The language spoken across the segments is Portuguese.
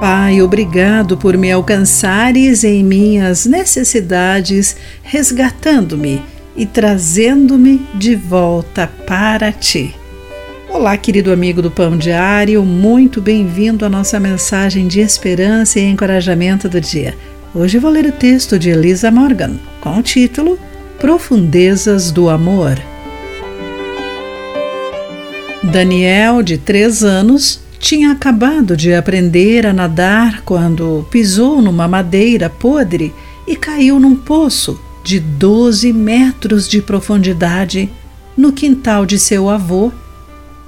Pai, obrigado por me alcançares em minhas necessidades, resgatando-me e trazendo-me de volta para ti. Olá, querido amigo do Pão Diário, muito bem-vindo à nossa mensagem de esperança e encorajamento do dia. Hoje vou ler o texto de Elisa Morgan com o título Profundezas do Amor. Daniel, de três anos, tinha acabado de aprender a nadar quando pisou numa madeira podre e caiu num poço de 12 metros de profundidade no quintal de seu avô.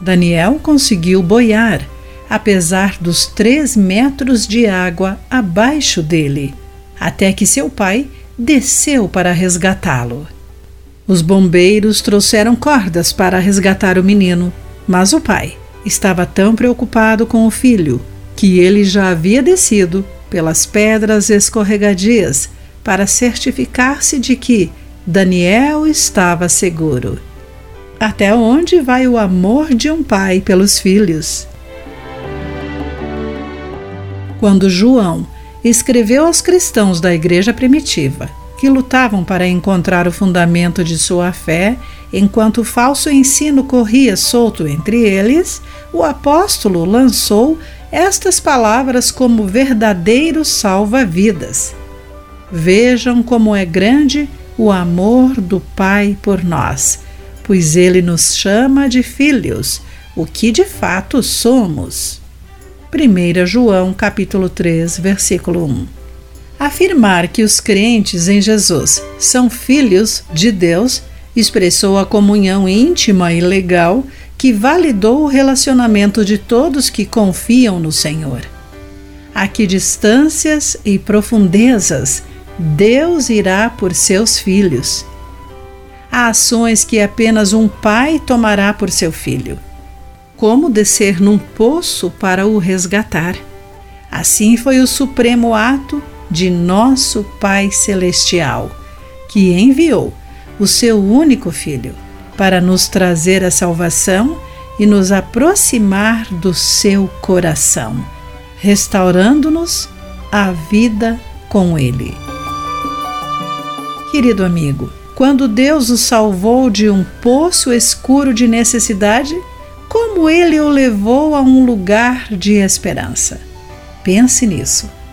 Daniel conseguiu boiar, apesar dos três metros de água abaixo dele, até que seu pai desceu para resgatá-lo. Os bombeiros trouxeram cordas para resgatar o menino, mas o pai estava tão preocupado com o filho que ele já havia descido pelas pedras escorregadias para certificar-se de que Daniel estava seguro. Até onde vai o amor de um pai pelos filhos? Quando João escreveu aos cristãos da igreja primitiva que lutavam para encontrar o fundamento de sua fé, enquanto o falso ensino corria solto entre eles, o apóstolo lançou estas palavras como verdadeiro salva-vidas. Vejam como é grande o amor do Pai por nós, pois ele nos chama de filhos, o que de fato somos. 1 João capítulo 3, versículo 1. Afirmar que os crentes em Jesus são filhos de Deus expressou a comunhão íntima e legal que validou o relacionamento de todos que confiam no Senhor. A que distâncias e profundezas Deus irá por seus filhos. Há ações que apenas um pai tomará por seu filho. Como descer num poço para o resgatar. Assim foi o supremo ato de nosso Pai Celestial, que enviou o seu único Filho para nos trazer a salvação e nos aproximar do seu coração, restaurando-nos a vida com Ele. Querido amigo, quando Deus o salvou de um poço escuro de necessidade, como Ele o levou a um lugar de esperança. Pense nisso.